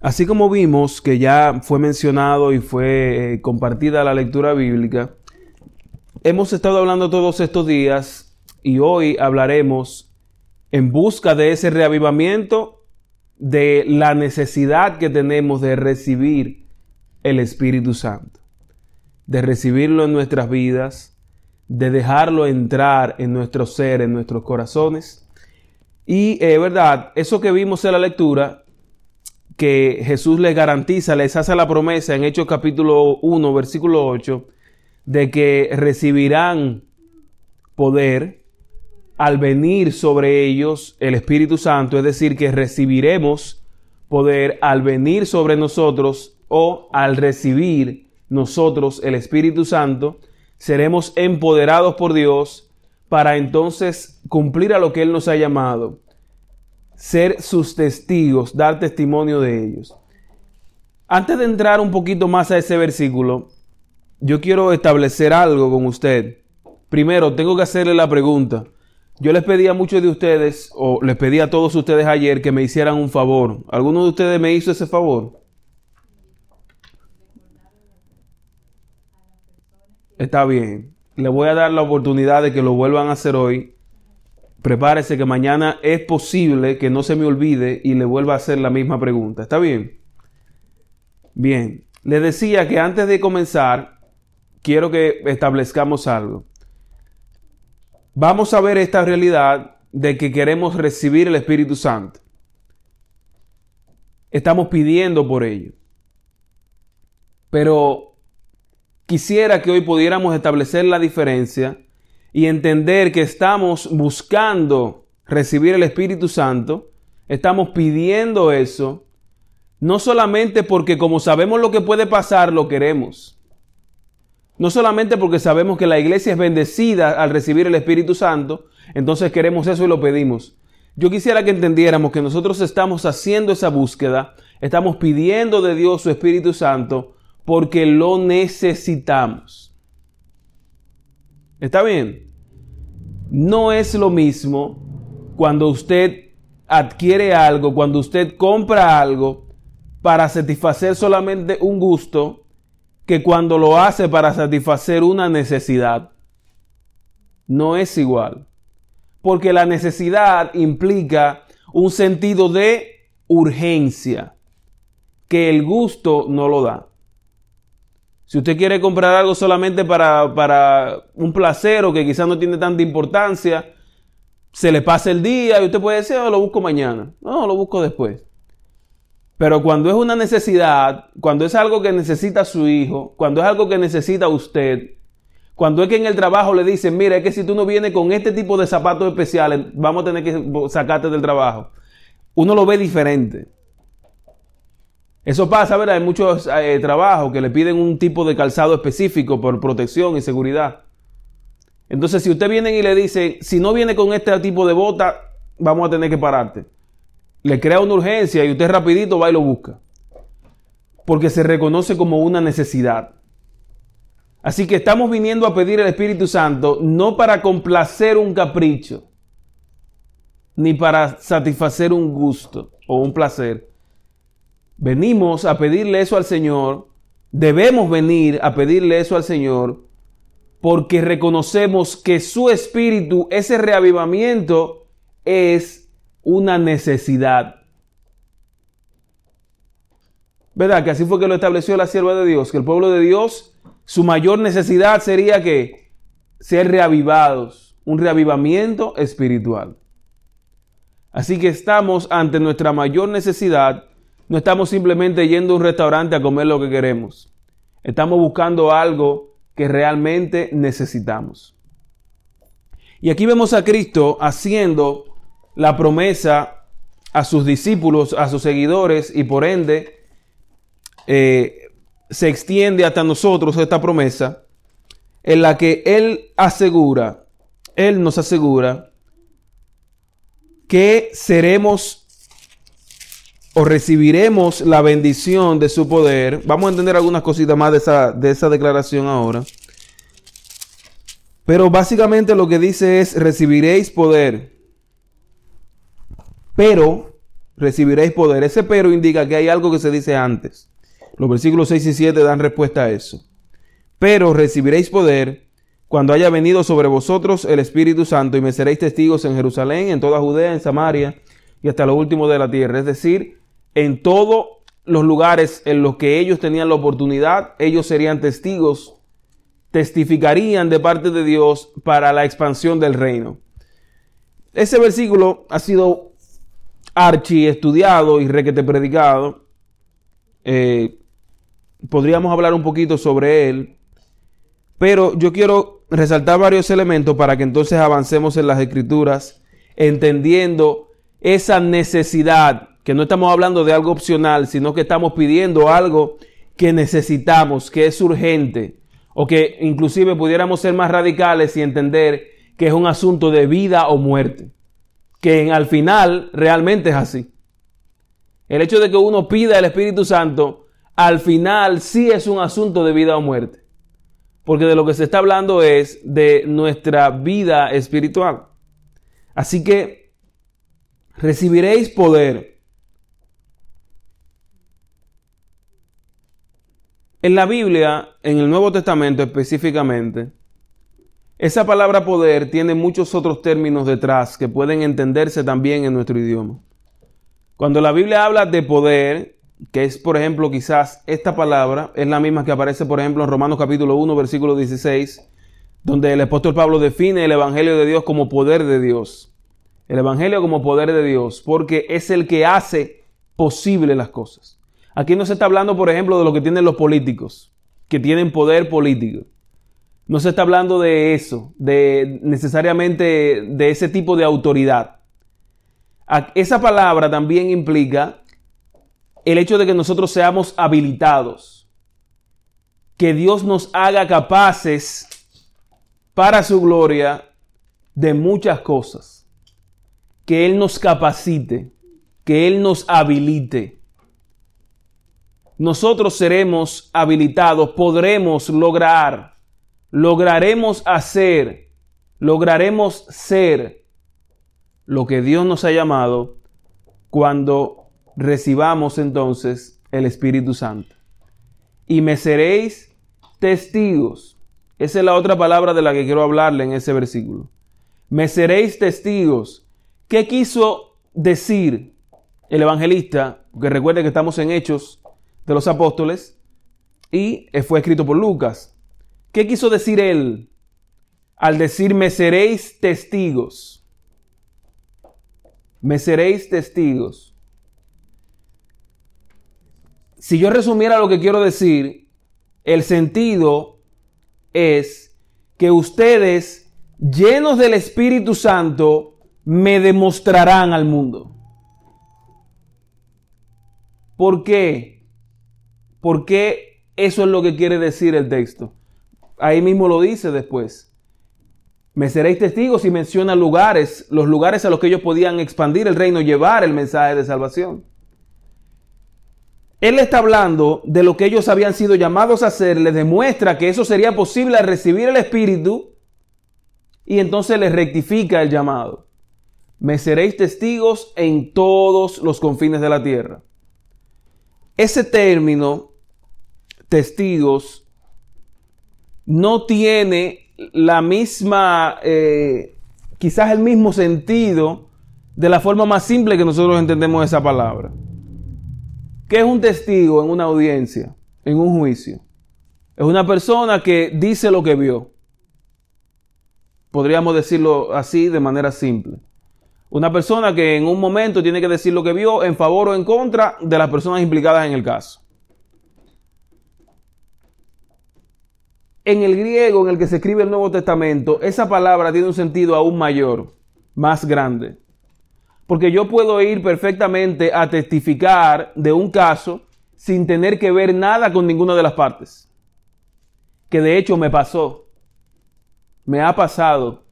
Así como vimos que ya fue mencionado y fue eh, compartida la lectura bíblica, hemos estado hablando todos estos días y hoy hablaremos en busca de ese reavivamiento de la necesidad que tenemos de recibir el Espíritu Santo, de recibirlo en nuestras vidas, de dejarlo entrar en nuestro ser, en nuestros corazones. Y eh, verdad, eso que vimos en la lectura, que Jesús les garantiza, les hace la promesa en Hechos capítulo 1, versículo 8, de que recibirán poder al venir sobre ellos el Espíritu Santo, es decir, que recibiremos poder al venir sobre nosotros o al recibir nosotros el Espíritu Santo, seremos empoderados por Dios para entonces cumplir a lo que Él nos ha llamado, ser sus testigos, dar testimonio de ellos. Antes de entrar un poquito más a ese versículo, yo quiero establecer algo con usted. Primero, tengo que hacerle la pregunta. Yo les pedí a muchos de ustedes, o les pedí a todos ustedes ayer que me hicieran un favor. ¿Alguno de ustedes me hizo ese favor? Está bien. Le voy a dar la oportunidad de que lo vuelvan a hacer hoy. Prepárese que mañana es posible que no se me olvide y le vuelva a hacer la misma pregunta. ¿Está bien? Bien. Les decía que antes de comenzar, quiero que establezcamos algo. Vamos a ver esta realidad de que queremos recibir el Espíritu Santo. Estamos pidiendo por ello. Pero quisiera que hoy pudiéramos establecer la diferencia y entender que estamos buscando recibir el Espíritu Santo, estamos pidiendo eso, no solamente porque como sabemos lo que puede pasar, lo queremos. No solamente porque sabemos que la iglesia es bendecida al recibir el Espíritu Santo, entonces queremos eso y lo pedimos. Yo quisiera que entendiéramos que nosotros estamos haciendo esa búsqueda, estamos pidiendo de Dios su Espíritu Santo porque lo necesitamos. ¿Está bien? No es lo mismo cuando usted adquiere algo, cuando usted compra algo para satisfacer solamente un gusto que cuando lo hace para satisfacer una necesidad. No es igual. Porque la necesidad implica un sentido de urgencia que el gusto no lo da. Si usted quiere comprar algo solamente para, para un placer o que quizás no tiene tanta importancia, se le pasa el día y usted puede decir, oh, lo busco mañana. No, lo busco después. Pero cuando es una necesidad, cuando es algo que necesita su hijo, cuando es algo que necesita usted, cuando es que en el trabajo le dicen, mira, es que si tú no vienes con este tipo de zapatos especiales, vamos a tener que sacarte del trabajo. Uno lo ve diferente. Eso pasa, ¿verdad? Hay muchos eh, trabajos que le piden un tipo de calzado específico por protección y seguridad. Entonces, si usted viene y le dice, si no viene con este tipo de bota, vamos a tener que pararte le crea una urgencia y usted rapidito va y lo busca. Porque se reconoce como una necesidad. Así que estamos viniendo a pedir el Espíritu Santo no para complacer un capricho, ni para satisfacer un gusto o un placer. Venimos a pedirle eso al Señor, debemos venir a pedirle eso al Señor, porque reconocemos que su Espíritu, ese reavivamiento, es una necesidad. ¿Verdad? Que así fue que lo estableció la sierva de Dios, que el pueblo de Dios, su mayor necesidad sería que ser reavivados, un reavivamiento espiritual. Así que estamos ante nuestra mayor necesidad, no estamos simplemente yendo a un restaurante a comer lo que queremos. Estamos buscando algo que realmente necesitamos. Y aquí vemos a Cristo haciendo la promesa a sus discípulos, a sus seguidores, y por ende eh, se extiende hasta nosotros esta promesa en la que Él asegura, Él nos asegura que seremos o recibiremos la bendición de su poder. Vamos a entender algunas cositas más de esa, de esa declaración ahora. Pero básicamente lo que dice es, recibiréis poder pero recibiréis poder. Ese pero indica que hay algo que se dice antes. Los versículos 6 y 7 dan respuesta a eso. Pero recibiréis poder cuando haya venido sobre vosotros el Espíritu Santo y me seréis testigos en Jerusalén, en toda Judea, en Samaria y hasta lo último de la tierra. Es decir, en todos los lugares en los que ellos tenían la oportunidad, ellos serían testigos, testificarían de parte de Dios para la expansión del reino. Ese versículo ha sido archi estudiado y requete predicado. Eh, podríamos hablar un poquito sobre él, pero yo quiero resaltar varios elementos para que entonces avancemos en las escrituras, entendiendo esa necesidad, que no estamos hablando de algo opcional, sino que estamos pidiendo algo que necesitamos, que es urgente, o que inclusive pudiéramos ser más radicales y entender que es un asunto de vida o muerte, que al final realmente es así. El hecho de que uno pida el Espíritu Santo, al final sí es un asunto de vida o muerte porque de lo que se está hablando es de nuestra vida espiritual. Así que recibiréis poder. En la Biblia, en el Nuevo Testamento específicamente, esa palabra poder tiene muchos otros términos detrás que pueden entenderse también en nuestro idioma. Cuando la Biblia habla de poder, que es, por ejemplo, quizás esta palabra, es la misma que aparece, por ejemplo, en Romanos capítulo 1, versículo 16, donde el apóstol Pablo define el Evangelio de Dios como poder de Dios. El Evangelio como poder de Dios, porque es el que hace posible las cosas. Aquí no se está hablando, por ejemplo, de lo que tienen los políticos, que tienen poder político. No se está hablando de eso, de necesariamente de ese tipo de autoridad. Esa palabra también implica el hecho de que nosotros seamos habilitados, que Dios nos haga capaces para su gloria de muchas cosas, que Él nos capacite, que Él nos habilite. Nosotros seremos habilitados, podremos lograr, lograremos hacer, lograremos ser lo que Dios nos ha llamado cuando recibamos entonces el Espíritu Santo. Y me seréis testigos. Esa es la otra palabra de la que quiero hablarle en ese versículo. Me seréis testigos. ¿Qué quiso decir el evangelista? Porque recuerde que estamos en Hechos de los Apóstoles y fue escrito por Lucas. ¿Qué quiso decir él al decir me seréis testigos? Me seréis testigos si yo resumiera lo que quiero decir, el sentido es que ustedes, llenos del Espíritu Santo, me demostrarán al mundo. ¿Por qué? ¿Por qué eso es lo que quiere decir el texto? Ahí mismo lo dice después. Me seréis testigos y menciona lugares, los lugares a los que ellos podían expandir el reino, llevar el mensaje de salvación. Él está hablando de lo que ellos habían sido llamados a hacer, les demuestra que eso sería posible al recibir el Espíritu y entonces les rectifica el llamado. Me seréis testigos en todos los confines de la tierra. Ese término, testigos, no tiene la misma, eh, quizás el mismo sentido de la forma más simple que nosotros entendemos esa palabra. ¿Qué es un testigo en una audiencia, en un juicio? Es una persona que dice lo que vio. Podríamos decirlo así de manera simple. Una persona que en un momento tiene que decir lo que vio en favor o en contra de las personas implicadas en el caso. En el griego en el que se escribe el Nuevo Testamento, esa palabra tiene un sentido aún mayor, más grande. Porque yo puedo ir perfectamente a testificar de un caso sin tener que ver nada con ninguna de las partes. Que de hecho me pasó. Me ha pasado.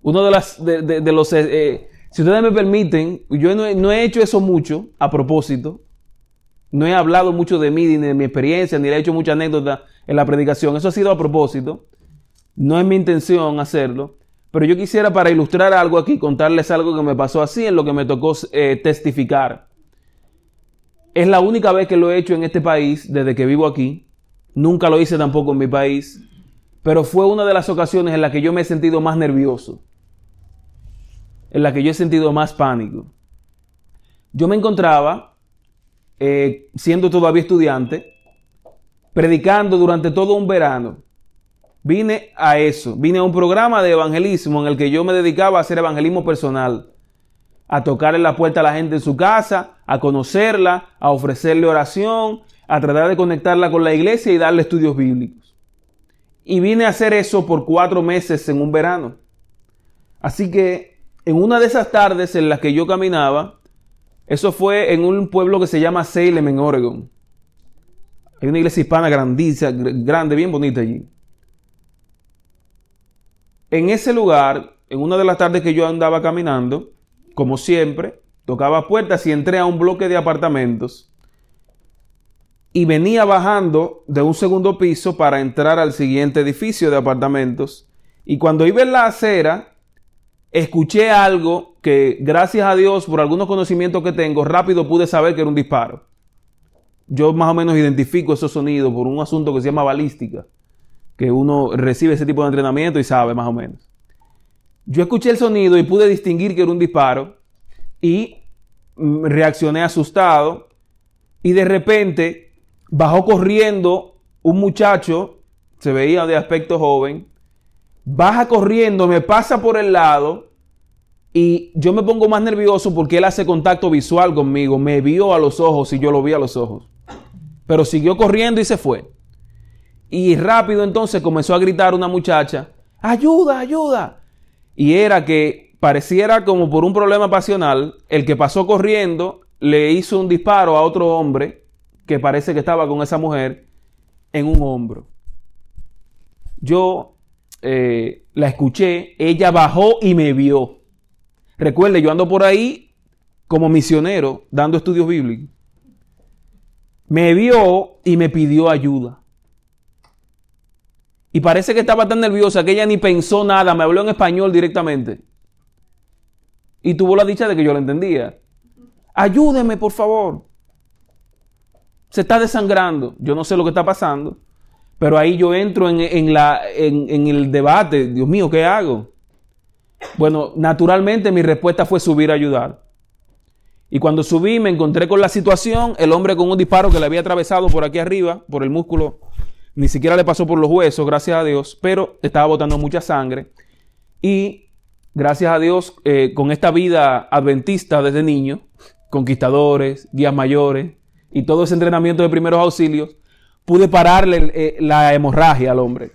Uno de, las, de, los... Eh, eh, si ustedes me permiten, yo no he, hecho eso mucho a propósito. No he hablado mucho de mí, ni de mi experiencia, ni he hecho mucha anécdota en la predicación. Eso ha sido a propósito. No es mi intención hacerlo. Pero yo quisiera para ilustrar algo aquí, contarles algo que me pasó así en lo que me tocó eh, testificar. Es la única vez que lo he hecho en este país desde que vivo aquí. Nunca lo hice tampoco en mi país. Pero fue una de las ocasiones en las que yo me he sentido más nervioso. En la que yo he sentido más pánico. Yo me encontraba, eh, siendo todavía estudiante, predicando durante todo un verano. Vine a eso, vine a un programa de evangelismo en el que yo me dedicaba a hacer evangelismo personal, a tocarle la puerta a la gente en su casa, a conocerla, a ofrecerle oración, a tratar de conectarla con la iglesia y darle estudios bíblicos. Y vine a hacer eso por cuatro meses en un verano. Así que en una de esas tardes en las que yo caminaba, eso fue en un pueblo que se llama Salem en Oregon. Hay una iglesia hispana grandísima, grande, bien bonita allí. En ese lugar, en una de las tardes que yo andaba caminando, como siempre, tocaba puertas y entré a un bloque de apartamentos y venía bajando de un segundo piso para entrar al siguiente edificio de apartamentos. Y cuando iba en la acera, escuché algo que, gracias a Dios, por algunos conocimientos que tengo, rápido pude saber que era un disparo yo más o menos identifico esos sonidos por un asunto que se llama balística, que uno recibe ese tipo de entrenamiento y sabe más o menos. Yo escuché el sonido y pude distinguir que era un disparo y reaccioné asustado y de repente bajó corriendo un muchacho, se veía de aspecto joven, baja corriendo, me pasa por el lado y yo me pongo más nervioso porque él hace contacto visual conmigo, me vio a los ojos y yo lo vi a los ojos pero siguió corriendo y se fue. Y rápido entonces comenzó a gritar una muchacha, ayuda, ayuda. Y era que pareciera como por un problema pasional, el que pasó corriendo le hizo un disparo a otro hombre que parece que estaba con esa mujer en un hombro. Yo eh, la escuché, ella bajó y me vio. Recuerde, yo ando por ahí como misionero dando estudios bíblicos me vio y me pidió ayuda. Y parece que estaba tan nerviosa que ella ni pensó nada, me habló en español directamente. Y tuvo la dicha de que yo lo entendía. Ayúdeme, por favor. Se está desangrando. Yo no sé lo que está pasando. Pero ahí yo entro en, la, en el debate. Dios mío, ¿qué hago? Bueno, naturalmente mi respuesta fue subir a ayudar. Y cuando subí me encontré con la situación, el hombre con un disparo que le había atravesado por aquí arriba, por el músculo, ni siquiera le pasó por los huesos, gracias a Dios, pero estaba botando mucha sangre. Y gracias a Dios, eh, con esta vida adventista desde niño, conquistadores, guías mayores y todo ese entrenamiento de primeros auxilios, pude pararle eh, la hemorragia al hombre.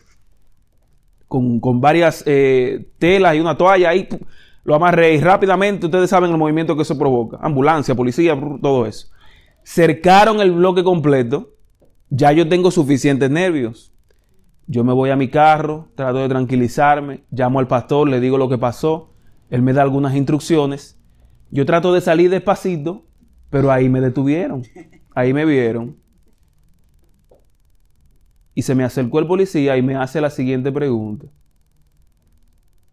Con, varias eh, telas y una toalla ahí lo amarré y rápidamente ustedes saben el movimiento que eso provoca. Ambulancia, policía, todo eso. Cercaron el bloque completo. Ya yo tengo suficientes nervios. Yo me voy a mi carro, trato de tranquilizarme, llamo al pastor, le digo lo que pasó, él me da algunas instrucciones. Yo trato de salir despacito, pero ahí me detuvieron. Ahí me vieron. Y se me acercó el policía y me hace la siguiente pregunta.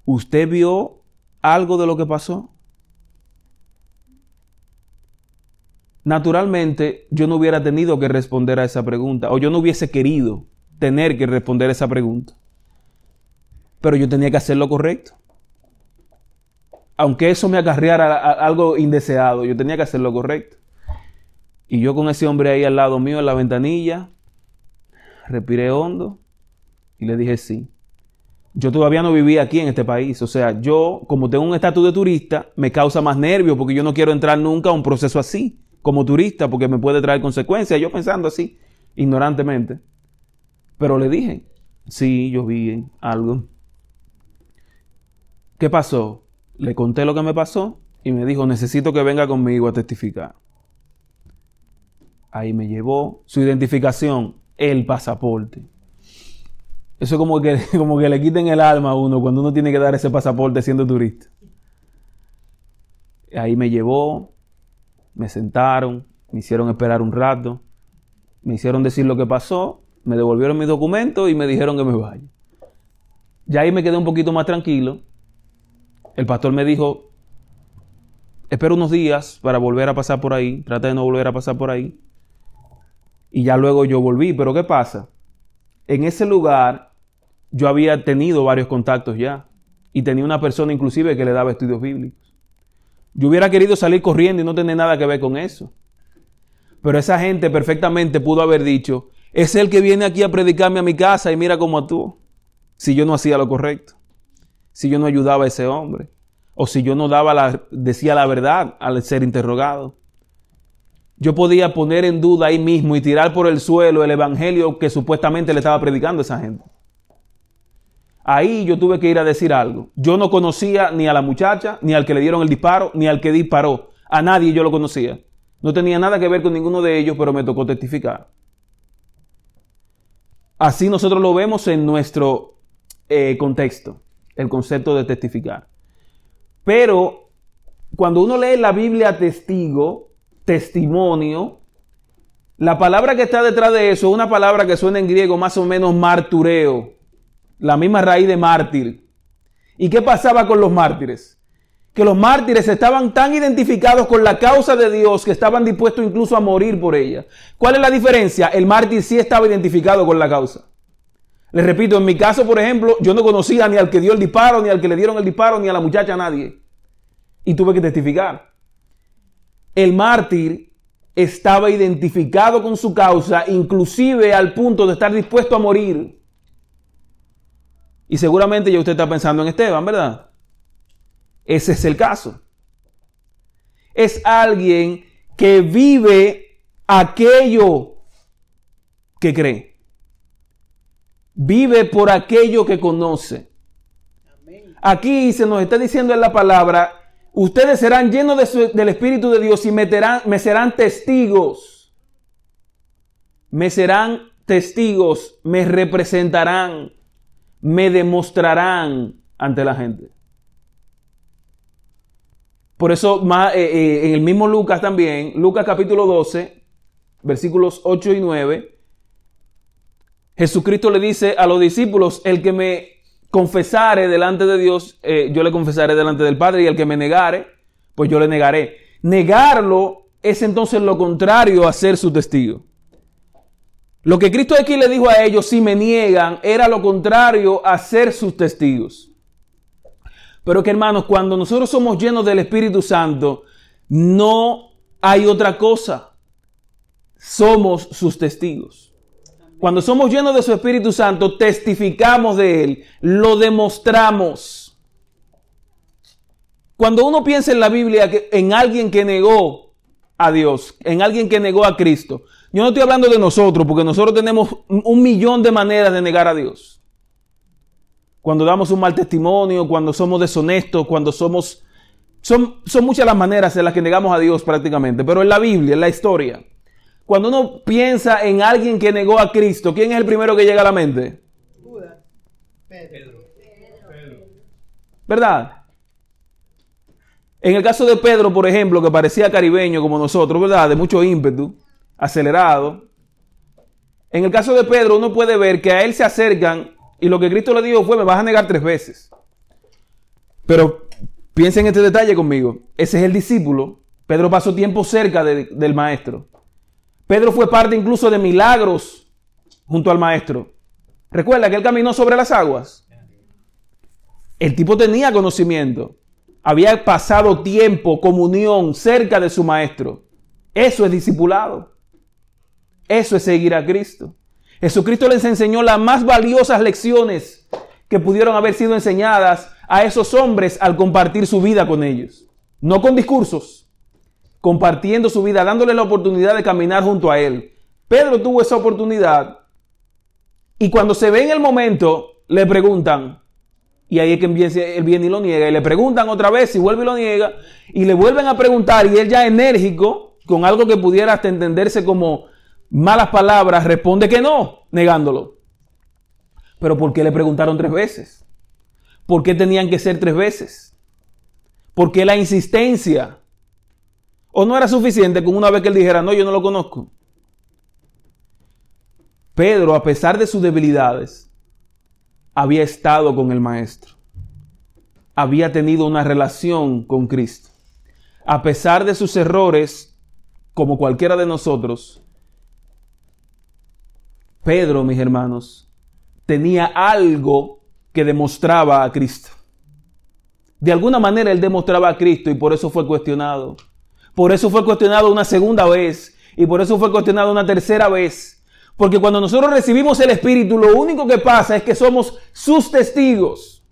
¿Usted vio algo de lo que pasó? Naturalmente, yo no hubiera tenido que responder a esa pregunta, o yo no hubiese querido tener que responder a esa pregunta. Pero yo tenía que hacer lo correcto. Aunque eso me acarreara algo indeseado, yo tenía que hacer lo correcto. Y yo con ese hombre ahí al lado mío en la ventanilla, respiré hondo y le dije sí. Yo todavía no vivía aquí en este país. O sea, yo, como tengo un estatus de turista, me causa más nervio porque yo no quiero entrar nunca a un proceso así, como turista, porque me puede traer consecuencias. Yo pensando así, ignorantemente. Pero le dije, sí, yo vi algo. ¿Qué pasó? Le conté lo que me pasó y me dijo, necesito que venga conmigo a testificar. Ahí me llevó su identificación, el pasaporte. Eso es como que, como que le quiten el alma a uno cuando uno tiene que dar ese pasaporte siendo turista. Ahí me llevó, me sentaron, me hicieron esperar un rato, me hicieron decir lo que pasó, me devolvieron mis documentos y me dijeron que me vaya. Ya ahí me quedé un poquito más tranquilo. El pastor me dijo, espero unos días para volver a pasar por ahí, traté de no volver a pasar por ahí. Y ya luego yo volví, pero ¿qué pasa? En ese lugar yo había tenido varios contactos ya y tenía una persona inclusive que le daba estudios bíblicos. Yo hubiera querido salir corriendo y no tener nada que ver con eso. Pero esa gente perfectamente pudo haber dicho, es el que viene aquí a predicarme a mi casa y mira cómo tú. Si yo no hacía lo correcto, si yo no ayudaba a ese hombre, o si yo no daba la, decía la verdad al ser interrogado. Yo podía poner en duda ahí mismo y tirar por el suelo el evangelio que supuestamente le estaba predicando esa gente. Ahí yo tuve que ir a decir algo. Yo no conocía ni a la muchacha, ni al que le dieron el disparo, ni al que disparó. A nadie yo lo conocía. No tenía nada que ver con ninguno de ellos, pero me tocó testificar. Así nosotros lo vemos en nuestro eh, contexto, el concepto de testificar. Pero cuando uno lee la Biblia testigo, testimonio, la palabra que está detrás de eso es una palabra que suena en griego más o menos martureo, la misma raíz de mártir. ¿Y qué pasaba con los mártires? Que los mártires estaban tan identificados con la causa de Dios que estaban dispuestos incluso a morir por ella. ¿Cuál es la diferencia? El mártir sí estaba identificado con la causa. Les repito, en mi caso, por ejemplo, yo no conocía ni al que dio el disparo, ni al que le dieron el disparo, ni a la muchacha, a nadie. Y tuve que testificar. El mártir estaba identificado con su causa, inclusive al punto de estar dispuesto a morir. Y seguramente ya usted está pensando en Esteban, ¿verdad? Ese es el caso. Es alguien que vive aquello que cree. Vive por aquello que conoce. Aquí se nos está diciendo en la palabra, ustedes serán llenos del Espíritu de Dios y me serán testigos. Me serán testigos, me representarán, me demostrarán ante la gente. Por eso, eh, eh, en el mismo Lucas también, Lucas capítulo 12, versículos 8 y 9, Jesucristo le dice a los discípulos, el que me confesare delante de Dios, eh, yo le confesaré delante del Padre, y el que me negare, pues yo le negaré. Negarlo es entonces lo contrario a ser su testigo. Lo que Cristo aquí le dijo a ellos, si me niegan, era lo contrario a ser sus testigos. Pero que hermanos, cuando nosotros somos llenos del Espíritu Santo, no hay otra cosa. Somos sus testigos. Cuando somos llenos de su Espíritu Santo, testificamos de Él, lo demostramos. Cuando uno piensa en la Biblia en alguien que negó a Dios, en alguien que negó a Cristo, yo no estoy hablando de nosotros, porque nosotros tenemos un millón de maneras de negar a Dios. Cuando damos un mal testimonio, cuando somos deshonestos, cuando somos... Son, son muchas las maneras en las que negamos a Dios prácticamente, pero en la Biblia, en la historia, cuando uno piensa en alguien que negó a Cristo, ¿quién es el primero que llega a la mente? Pedro. ¿Verdad? En el caso de Pedro, por ejemplo, que parecía caribeño como nosotros, ¿verdad? De mucho ímpetu, acelerado. En el caso de Pedro, uno puede ver que a él se acercan y lo que Cristo le dijo fue, me vas a negar tres veces. Pero piensen en este detalle conmigo. Ese es el discípulo. Pedro pasó tiempo cerca del maestro. Pedro fue parte incluso de milagros junto al maestro. Recuerda que él caminó sobre las aguas. El tipo tenía conocimiento. Había pasado tiempo, comunión cerca de su maestro. Eso es discipulado. Eso es seguir a Cristo. Jesucristo les enseñó las más valiosas lecciones que pudieron haber sido enseñadas a esos hombres al compartir su vida con ellos. No con discursos, compartiendo su vida, dándole la oportunidad de caminar junto a Él. Pedro tuvo esa oportunidad y cuando se ve en el momento, le preguntan, y ahí es que él viene y lo niega, y le preguntan otra vez y vuelve y lo niega, y le vuelven a preguntar, y él ya enérgico, con algo que pudiera hasta entenderse como malas palabras, responde que no, negándolo. Pero ¿por qué le preguntaron tres veces? ¿Por qué tenían que ser tres veces? ¿Por qué la insistencia? ¿O no era suficiente con una vez que él dijera, no, yo no lo conozco? Pedro, a pesar de sus debilidades, había estado con el Maestro. Había tenido una relación con Cristo. a pesar de sus errores, como cualquiera de nosotros, Pedro, mis hermanos, tenía algo que demostraba a Cristo. De alguna manera él demostraba a Cristo y por eso fue cuestionado. Por eso fue cuestionado una segunda vez y por eso fue cuestionado una tercera vez. Porque cuando nosotros recibimos el Espíritu, lo único que pasa es que somos sus testigos.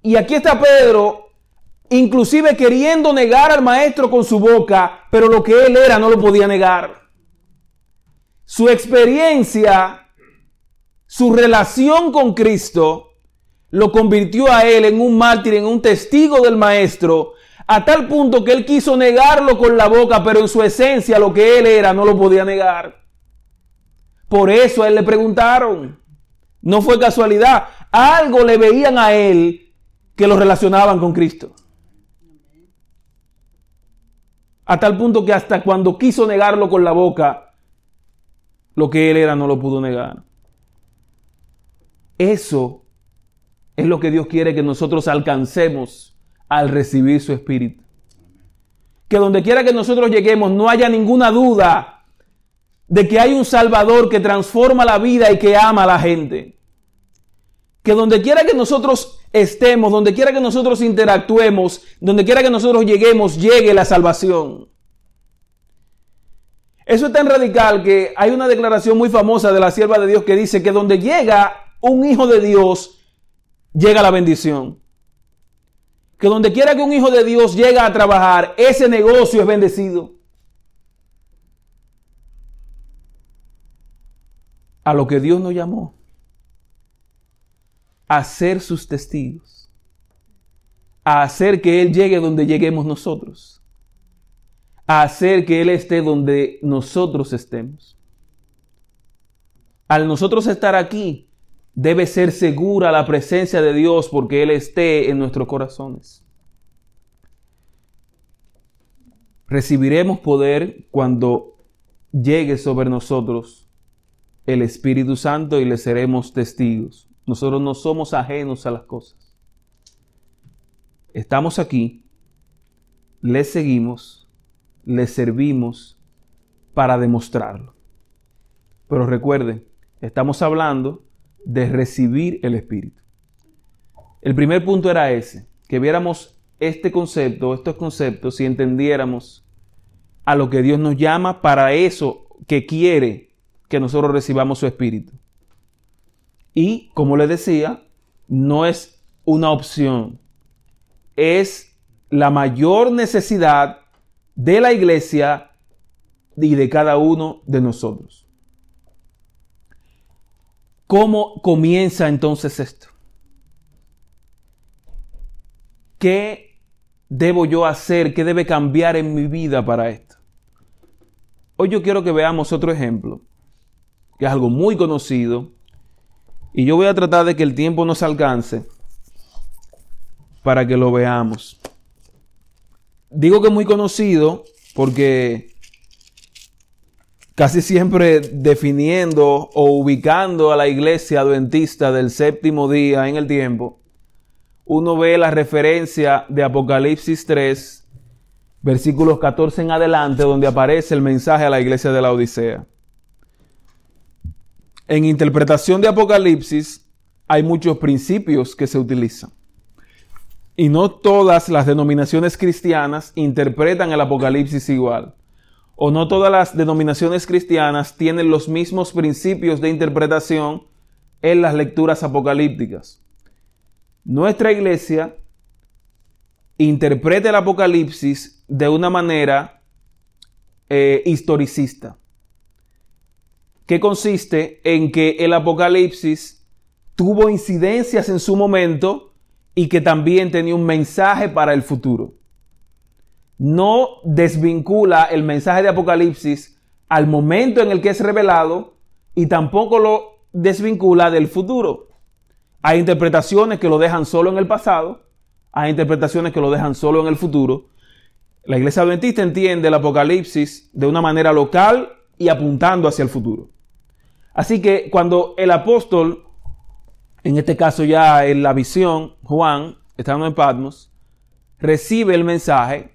Y aquí está Pedro, inclusive queriendo negar al maestro con su boca, pero lo que él era no lo podía negar. Su experiencia, su relación con Cristo, lo convirtió a él en un mártir, en un testigo del maestro, a tal punto que él quiso negarlo con la boca, pero en su esencia lo que él era no lo podía negar. Por eso a él le preguntaron. No fue casualidad. Algo le veían a él que lo relacionaban con Cristo. A tal punto que hasta cuando quiso negarlo con la boca, lo que él era no lo pudo negar. Eso es lo que Dios quiere que nosotros alcancemos al recibir su espíritu. Que donde quiera que nosotros lleguemos no haya ninguna duda de que hay un Salvador que transforma la vida y que ama a la gente. Que donde quiera que nosotros estemos, donde quiera que nosotros interactuemos, donde quiera que nosotros lleguemos, llegue la salvación. Eso es tan radical que hay una declaración muy famosa de la sierva de Dios que dice que donde llega un hijo de Dios, llega la bendición que donde quiera que un hijo de Dios llega a trabajar, ese negocio es bendecido. A lo que Dios nos llamó, a ser sus testigos, a hacer que Él llegue donde lleguemos nosotros, a hacer que Él esté donde nosotros estemos. Al nosotros estar aquí, debe ser segura la presencia de Dios porque Él esté en nuestros corazones. Recibiremos poder cuando llegue sobre nosotros el Espíritu Santo y le seremos testigos. Nosotros no somos ajenos a las cosas. Estamos aquí, le seguimos, le servimos para demostrarlo. Pero recuerden, estamos hablando de recibir el Espíritu. El primer punto era ese, que viéramos este concepto, estos conceptos, si entendiéramos a lo que Dios nos llama para eso que quiere que nosotros recibamos su Espíritu. Y, como les decía, no es una opción, es la mayor necesidad de la iglesia y de cada uno de nosotros. ¿Cómo comienza entonces esto? ¿Qué debo yo hacer? ¿Qué debe cambiar en mi vida para esto? Hoy yo quiero que veamos otro ejemplo, que es algo muy conocido, y yo voy a tratar de que el tiempo nos alcance para que lo veamos. Digo que muy conocido porque casi siempre definiendo o ubicando a la iglesia adventista del séptimo día en el tiempo, uno ve la referencia de Apocalipsis 3, versículos 14 en adelante, donde aparece el mensaje a la iglesia de la Odisea. En interpretación de Apocalipsis hay muchos principios que se utilizan. Y no todas las denominaciones cristianas interpretan el Apocalipsis igual o no todas las denominaciones cristianas tienen los mismos principios de interpretación en las lecturas apocalípticas. Nuestra iglesia interpreta el Apocalipsis de una manera eh, historicista, que consiste en que el Apocalipsis tuvo incidencias en su momento y que también tenía un mensaje para el futuro no desvincula el mensaje de Apocalipsis al momento en el que es revelado y tampoco lo desvincula del futuro. Hay interpretaciones que lo dejan solo en el pasado, hay interpretaciones que lo dejan solo en el futuro. La iglesia adventista entiende el Apocalipsis de una manera local y apuntando hacia el futuro. Así que cuando el apóstol, en este caso ya en la visión, Juan, estando en Patmos, recibe el mensaje,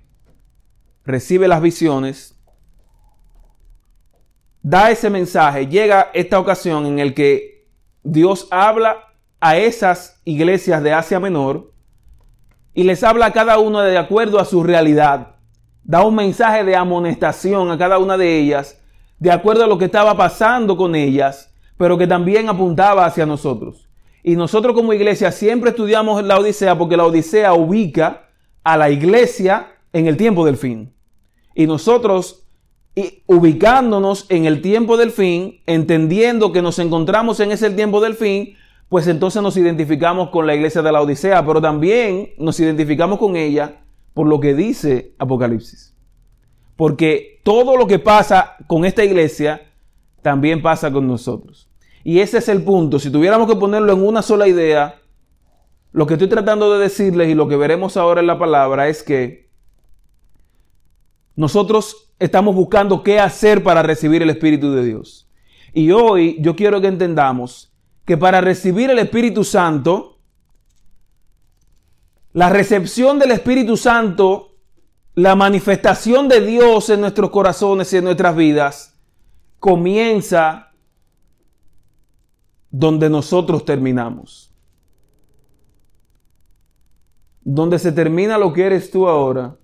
recibe las visiones, da ese mensaje, llega esta ocasión en el que Dios habla a esas iglesias de Asia Menor y les habla a cada uno de acuerdo a su realidad. Da un mensaje de amonestación a cada una de ellas de acuerdo a lo que estaba pasando con ellas, pero que también apuntaba hacia nosotros. Y nosotros como iglesia siempre estudiamos la Odisea porque la Odisea ubica a la iglesia en el tiempo del fin. Y nosotros ubicándonos en el tiempo del fin, entendiendo que nos encontramos en ese tiempo del fin, pues entonces nos identificamos con la iglesia de la Odisea, pero también nos identificamos con ella por lo que dice Apocalipsis. Porque todo lo que pasa con esta iglesia también pasa con nosotros. Y ese es el punto. Si tuviéramos que ponerlo en una sola idea, lo que estoy tratando de decirles y lo que veremos ahora en la palabra es que nosotros estamos buscando qué hacer para recibir el Espíritu de Dios. Y hoy yo quiero que entendamos que para recibir el Espíritu Santo, la recepción del Espíritu Santo, la manifestación de Dios en nuestros corazones y en nuestras vidas, comienza donde nosotros terminamos. Donde se termina lo que eres tú ahora,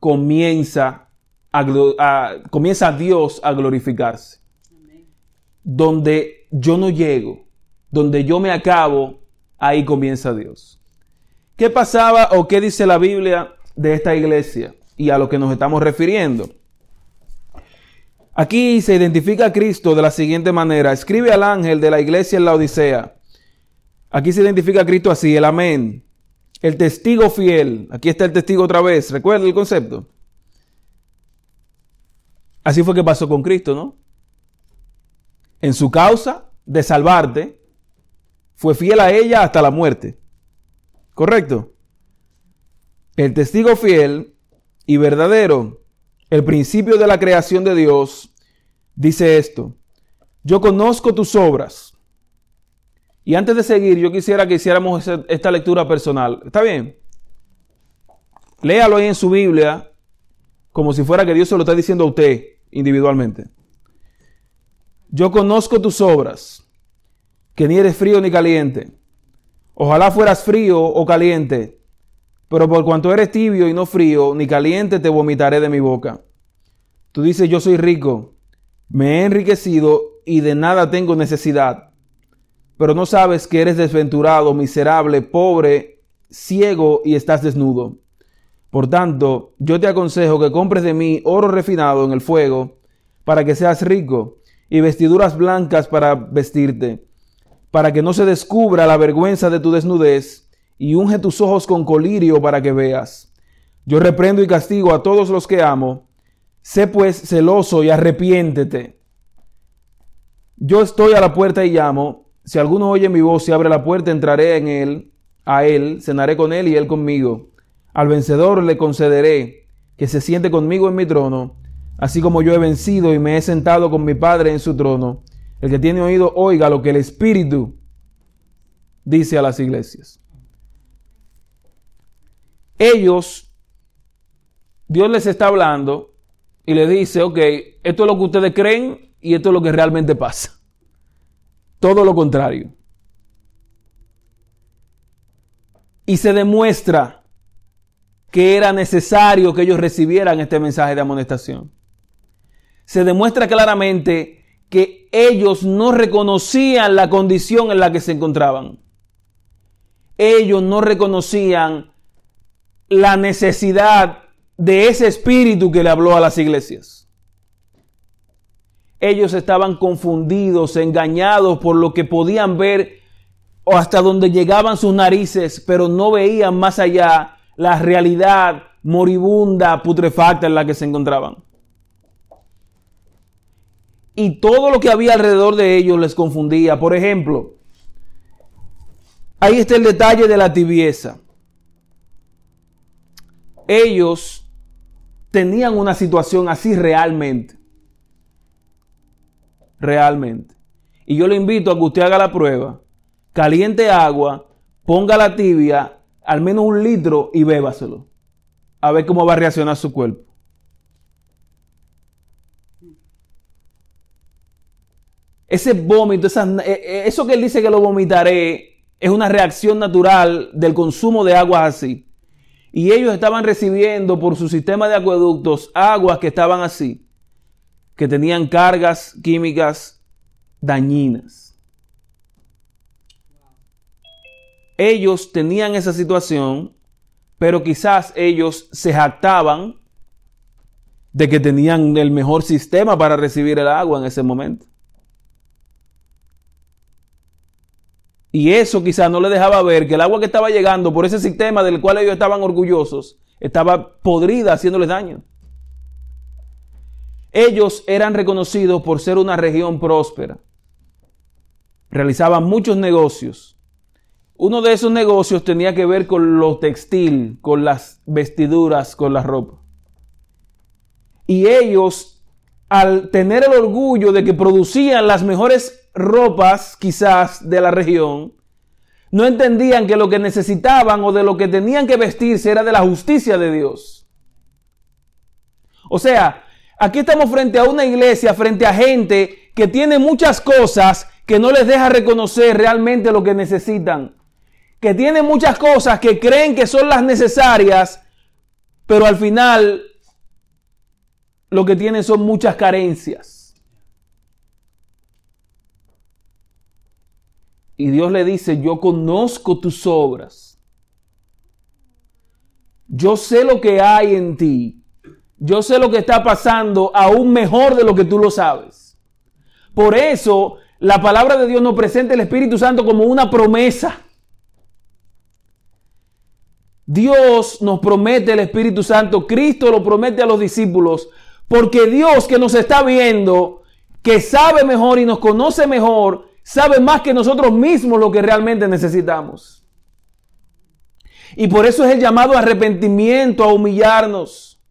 comienza a, comienza Dios a glorificarse. Donde yo no llego, donde yo me acabo, ahí comienza Dios. ¿Qué pasaba o qué dice la Biblia de esta iglesia y a lo que nos estamos refiriendo? Aquí se identifica a Cristo de la siguiente manera. Escribe al ángel de la iglesia en la Odisea. Aquí se identifica a Cristo así, el amén. El testigo fiel. Aquí está el testigo otra vez. ¿Recuerda el concepto? Así fue que pasó con Cristo, ¿no? en su causa de salvarte, fue fiel a ella hasta la muerte. ¿Correcto? El testigo fiel y verdadero, el principio de la creación de Dios, dice esto. Yo conozco tus obras. Y antes de seguir, yo quisiera que hiciéramos esta lectura personal. ¿Está bien? Léalo ahí en su Biblia como si fuera que Dios se lo está diciendo a usted individualmente. Yo conozco tus obras, que ni eres frío ni caliente. Ojalá fueras frío o caliente, pero por cuanto eres tibio y no frío ni caliente, te vomitaré de mi boca. Tú dices, yo soy rico, me he enriquecido y de nada tengo necesidad, pero no sabes que eres desventurado, miserable, pobre, ciego y estás desnudo. Por tanto, yo te aconsejo que compres de mí oro refinado en el fuego, para que seas rico y vestiduras blancas para vestirte, para que no se descubra la vergüenza de tu desnudez, y unge tus ojos con colirio para que veas. Yo reprendo y castigo a todos los que amo. Sé pues celoso y arrepiéntete. Yo estoy a la puerta y llamo. Si alguno oye mi voz y abre la puerta, entraré en él, a él, cenaré con él y él conmigo. Al vencedor le concederé que se siente conmigo en mi trono Así como yo he vencido y me he sentado con mi Padre en su trono, el que tiene oído oiga lo que el Espíritu dice a las iglesias. Ellos, Dios les está hablando y le dice, ok, esto es lo que ustedes creen y esto es lo que realmente pasa. Todo lo contrario. Y se demuestra que era necesario que ellos recibieran este mensaje de amonestación se demuestra claramente que ellos no reconocían la condición en la que se encontraban. Ellos no reconocían la necesidad de ese espíritu que le habló a las iglesias. Ellos estaban confundidos, engañados por lo que podían ver o hasta donde llegaban sus narices, pero no veían más allá la realidad moribunda, putrefacta en la que se encontraban y todo lo que había alrededor de ellos les confundía. Por ejemplo, ahí está el detalle de la tibieza. Ellos tenían una situación así realmente. Realmente. Y yo le invito a que usted haga la prueba. Caliente agua, ponga la tibia, al menos un litro y bébaselo. a ver cómo va a reaccionar su cuerpo. Ese vómito, eh, eh, eso que él dice que lo vomitaré, es una reacción natural del consumo de aguas así. Y ellos estaban recibiendo por su sistema de acueductos aguas que estaban así, que tenían cargas químicas dañinas. Ellos tenían esa situación, pero quizás ellos se jactaban de que tenían el mejor sistema para recibir el agua en ese momento. Y eso quizás no le dejaba ver que el agua que estaba llegando por ese sistema del cual ellos estaban orgullosos estaba podrida haciéndoles daño. Ellos eran reconocidos por ser una región próspera. Realizaban muchos negocios. Uno de esos negocios tenía que ver con lo textil, con las vestiduras, con la ropa. Y ellos, al tener el orgullo de que producían las mejores ropas quizás de la región, no entendían que lo que necesitaban o de lo que tenían que vestirse era de la justicia de Dios. O sea, aquí estamos frente a una iglesia, frente a gente que tiene muchas cosas que no les deja reconocer realmente lo que necesitan. Que tiene muchas cosas que creen que son las necesarias, pero al final lo que tienen son muchas carencias. Y Dios le dice, yo conozco tus obras. Yo sé lo que hay en ti. Yo sé lo que está pasando aún mejor de lo que tú lo sabes. Por eso la palabra de Dios nos presenta el Espíritu Santo como una promesa. Dios nos promete el Espíritu Santo, Cristo lo promete a los discípulos, porque Dios que nos está viendo, que sabe mejor y nos conoce mejor, sabe más que nosotros mismos lo que realmente necesitamos. Y por eso es el llamado a arrepentimiento, a humillarnos.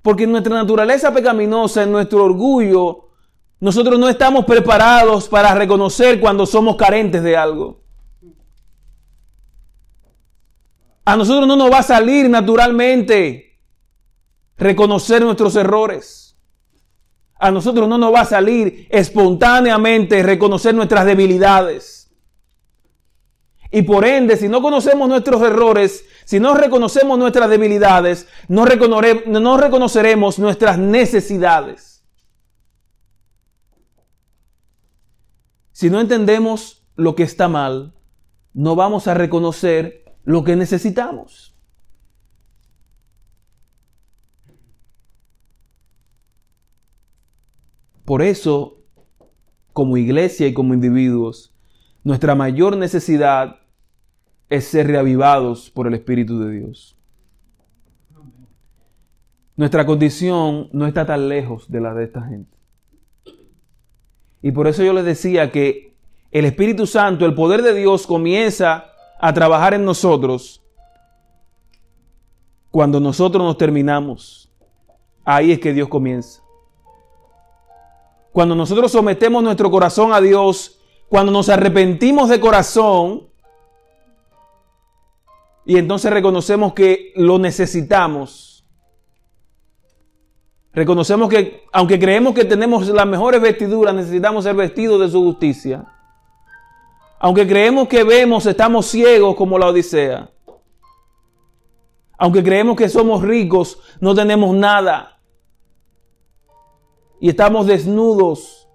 Porque en nuestra naturaleza pecaminosa, en nuestro orgullo, nosotros no estamos preparados para reconocer cuando somos carentes de algo. A nosotros no nos va a salir naturalmente reconocer nuestros errores a nosotros no nos va a salir espontáneamente reconocer nuestras debilidades. Y por ende, si no conocemos nuestros errores, si no reconocemos nuestras debilidades, no, no reconoceremos nuestras necesidades. Si no entendemos lo que está mal, no vamos a reconocer lo que necesitamos. Por eso, como iglesia y como individuos, nuestra mayor necesidad es ser reavivados por el Espíritu de Dios. Nuestra condición no está tan lejos de la de esta gente. Y por eso yo les decía que el Espíritu Santo, el poder de Dios comienza a trabajar en nosotros cuando nosotros nos terminamos. Ahí es que Dios comienza. Cuando nosotros sometemos nuestro corazón a Dios, cuando nos arrepentimos de corazón, y entonces reconocemos que lo necesitamos. Reconocemos que, aunque creemos que tenemos las mejores vestiduras, necesitamos ser vestidos de su justicia. Aunque creemos que vemos, estamos ciegos como la Odisea. Aunque creemos que somos ricos, no tenemos nada y estamos desnudos.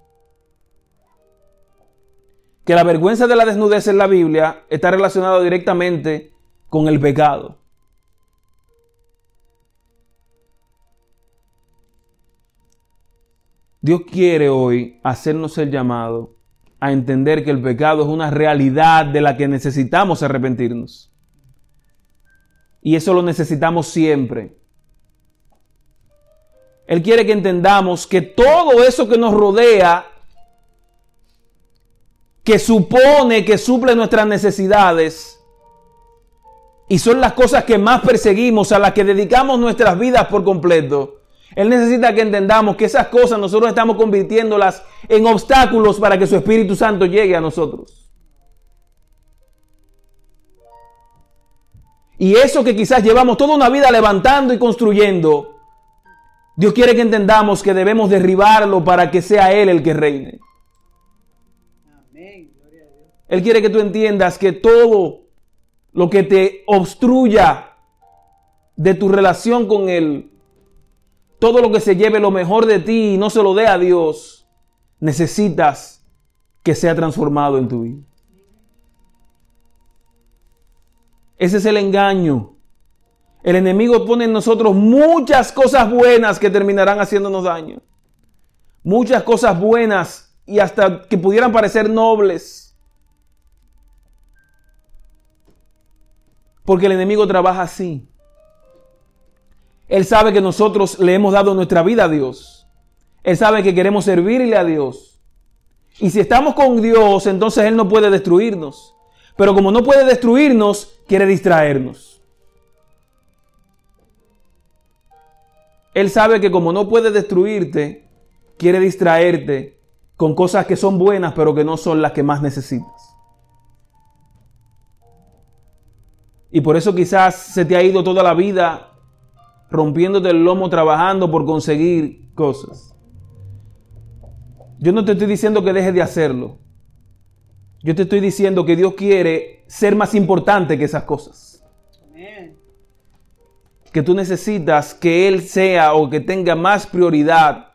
Que la vergüenza de la desnudez en la Biblia está relacionada directamente con el pecado. Dios quiere hoy hacernos el llamado a entender que el pecado es una realidad de la que necesitamos arrepentirnos. Y eso lo necesitamos siempre. Él quiere que entendamos que todo eso que nos rodea, que supone que suple nuestras necesidades, y son las cosas que más perseguimos, a las que dedicamos nuestras vidas por completo. Él necesita que entendamos que esas cosas nosotros estamos convirtiéndolas en obstáculos para que su Espíritu Santo llegue a nosotros. Y eso que quizás llevamos toda una vida levantando y construyendo, Dios quiere que entendamos que debemos derribarlo para que sea Él el que reine. Él quiere que tú entiendas que todo lo que te obstruya de tu relación con Él, todo lo que se lleve lo mejor de ti y no se lo dé a Dios, necesitas que sea transformado en tu vida. Ese es el engaño. El enemigo pone en nosotros muchas cosas buenas que terminarán haciéndonos daño. Muchas cosas buenas y hasta que pudieran parecer nobles. Porque el enemigo trabaja así. Él sabe que nosotros le hemos dado nuestra vida a Dios. Él sabe que queremos servirle a Dios. Y si estamos con Dios, entonces Él no puede destruirnos. Pero como no puede destruirnos, quiere distraernos. Él sabe que como no puede destruirte, quiere distraerte con cosas que son buenas, pero que no son las que más necesitas. Y por eso quizás se te ha ido toda la vida rompiéndote el lomo trabajando por conseguir cosas. Yo no te estoy diciendo que dejes de hacerlo. Yo te estoy diciendo que Dios quiere ser más importante que esas cosas. Que tú necesitas que Él sea o que tenga más prioridad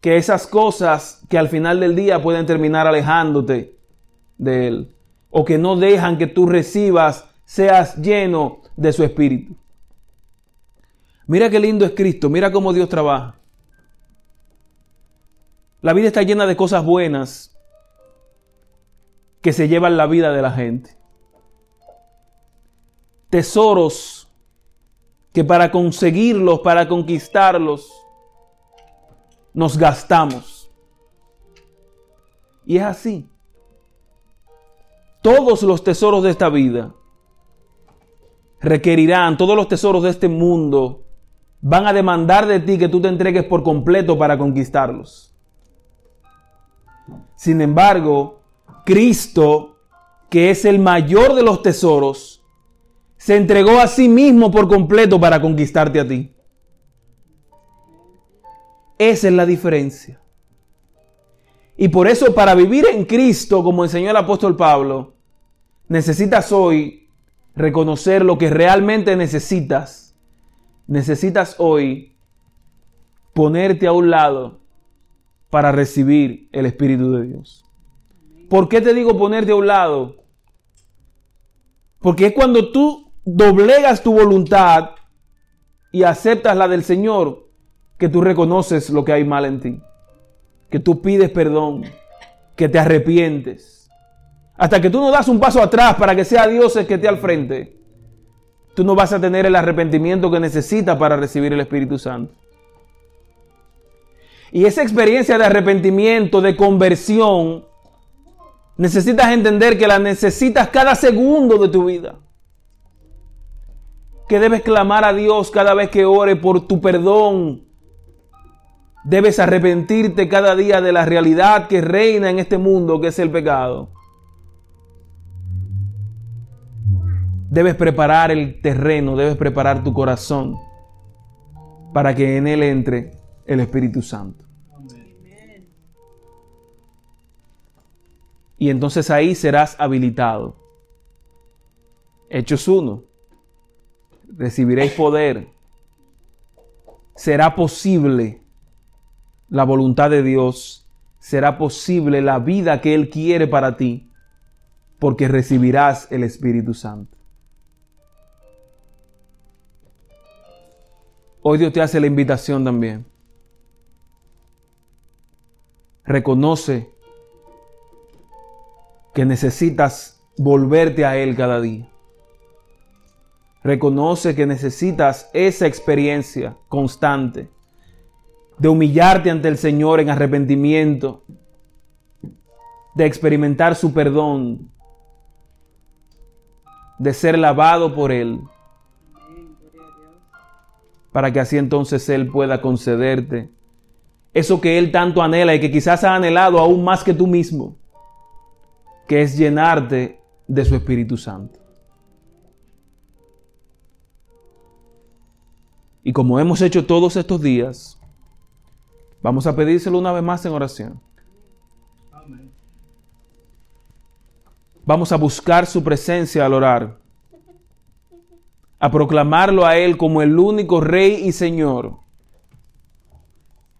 que esas cosas que al final del día pueden terminar alejándote de Él. O que no dejan que tú recibas, seas lleno de su espíritu. Mira qué lindo es Cristo, mira cómo Dios trabaja. La vida está llena de cosas buenas, que se llevan la vida de la gente. Tesoros que para conseguirlos, para conquistarlos, nos gastamos. Y es así. Todos los tesoros de esta vida requerirán, todos los tesoros de este mundo van a demandar de ti que tú te entregues por completo para conquistarlos. Sin embargo, Cristo, que es el mayor de los tesoros, se entregó a sí mismo por completo para conquistarte a ti. Esa es la diferencia. Y por eso para vivir en Cristo, como enseñó el apóstol Pablo, necesitas hoy reconocer lo que realmente necesitas. Necesitas hoy ponerte a un lado para recibir el Espíritu de Dios. ¿Por qué te digo ponerte a un lado? Porque es cuando tú doblegas tu voluntad y aceptas la del Señor que tú reconoces lo que hay mal en ti. Que tú pides perdón, que te arrepientes. Hasta que tú no das un paso atrás para que sea Dios el que esté al frente, tú no vas a tener el arrepentimiento que necesitas para recibir el Espíritu Santo. Y esa experiencia de arrepentimiento, de conversión, Necesitas entender que la necesitas cada segundo de tu vida. Que debes clamar a Dios cada vez que ore por tu perdón. Debes arrepentirte cada día de la realidad que reina en este mundo, que es el pecado. Debes preparar el terreno, debes preparar tu corazón para que en él entre el Espíritu Santo. y entonces ahí serás habilitado. Hechos 1. Recibiréis poder. Será posible la voluntad de Dios. Será posible la vida que Él quiere para ti. Porque recibirás el Espíritu Santo. Hoy Dios te hace la invitación también. Reconoce que necesitas volverte a Él cada día. Reconoce que necesitas esa experiencia constante de humillarte ante el Señor en arrepentimiento, de experimentar su perdón, de ser lavado por Él, para que así entonces Él pueda concederte eso que Él tanto anhela y que quizás ha anhelado aún más que tú mismo que es llenarte de su Espíritu Santo. Y como hemos hecho todos estos días, vamos a pedírselo una vez más en oración. Vamos a buscar su presencia al orar, a proclamarlo a Él como el único Rey y Señor,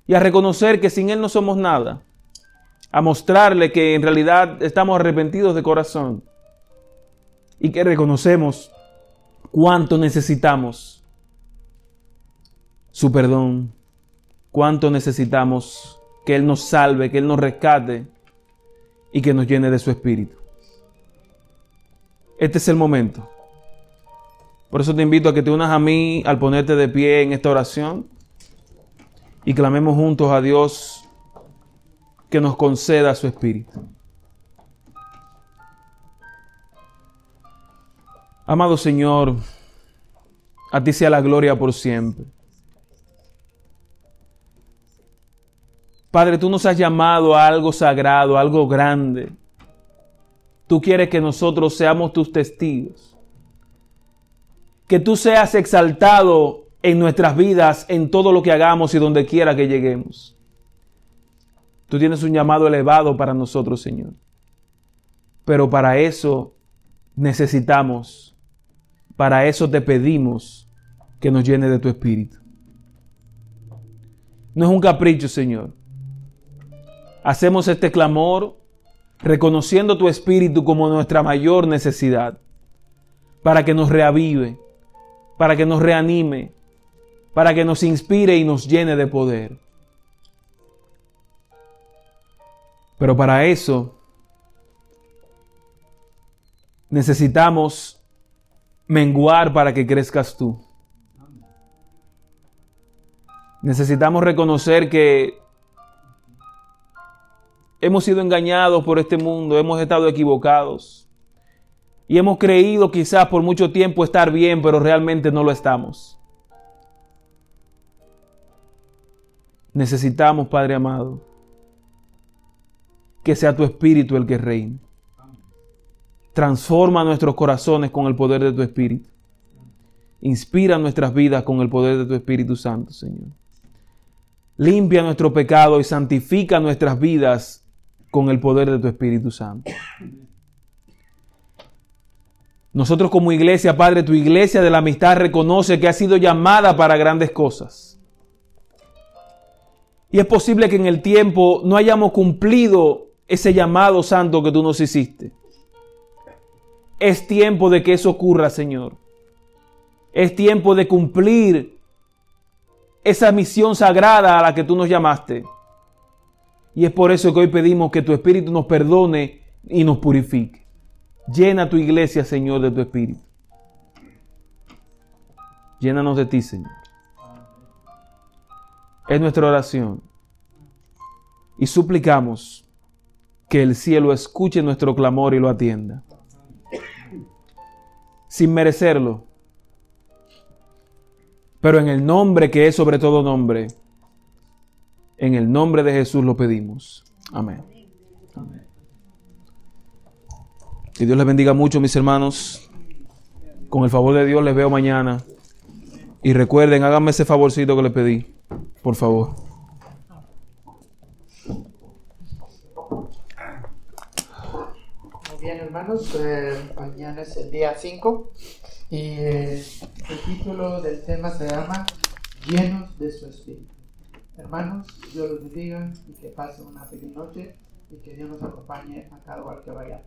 y a reconocer que sin Él no somos nada, a mostrarle que en realidad estamos arrepentidos de corazón y que reconocemos cuánto necesitamos su perdón, cuánto necesitamos que Él nos salve, que Él nos rescate y que nos llene de su espíritu. Este es el momento. Por eso te invito a que te unas a mí al ponerte de pie en esta oración y clamemos juntos a Dios que nos conceda su espíritu. Amado Señor, a ti sea la gloria por siempre. Padre, tú nos has llamado a algo sagrado, a algo grande. Tú quieres que nosotros seamos tus testigos. Que tú seas exaltado en nuestras vidas, en todo lo que hagamos y donde quiera que lleguemos. Tú tienes un llamado elevado para nosotros, Señor. Pero para eso necesitamos, para eso te pedimos que nos llene de tu espíritu. No es un capricho, Señor. Hacemos este clamor reconociendo tu espíritu como nuestra mayor necesidad, para que nos reavive, para que nos reanime, para que nos inspire y nos llene de poder. Pero para eso necesitamos menguar para que crezcas tú. Necesitamos reconocer que hemos sido engañados por este mundo, hemos estado equivocados. Y hemos creído quizás por mucho tiempo estar bien, pero realmente no lo estamos. Necesitamos, Padre amado, que sea tu espíritu el que reine. Transforma nuestros corazones con el poder de tu espíritu. Inspira nuestras vidas con el poder de tu Espíritu Santo, Señor. Limpia nuestro pecado y santifica nuestras vidas con el poder de tu Espíritu Santo. Nosotros como iglesia, Padre, tu iglesia de la amistad reconoce que ha sido llamada para grandes cosas. Y es posible que en el tiempo no hayamos cumplido ese llamado santo que tú nos hiciste. Es tiempo de que eso ocurra, Señor. Es tiempo de cumplir esa misión sagrada a la que tú nos llamaste. Y es por eso que hoy pedimos que tu Espíritu nos perdone y nos purifique. Llena tu iglesia, Señor, de tu Espíritu. Llénanos de ti, Señor. Es nuestra oración. Y suplicamos que el cielo escuche nuestro clamor y lo atienda. Sin merecerlo. Pero en el nombre que es sobre todo nombre, en el nombre de Jesús lo pedimos. Amén. Que Dios les bendiga mucho, mis hermanos. Con el favor de Dios les veo mañana. Y recuerden, háganme ese favorcito que les pedí, por favor. Muy bien, hermanos, eh, mañana es el día 5 y eh, el título del tema se llama Llenos de su Espíritu. Hermanos, Dios los bendiga y que pasen una feliz noche y que Dios nos acompañe a cada lugar que vayamos.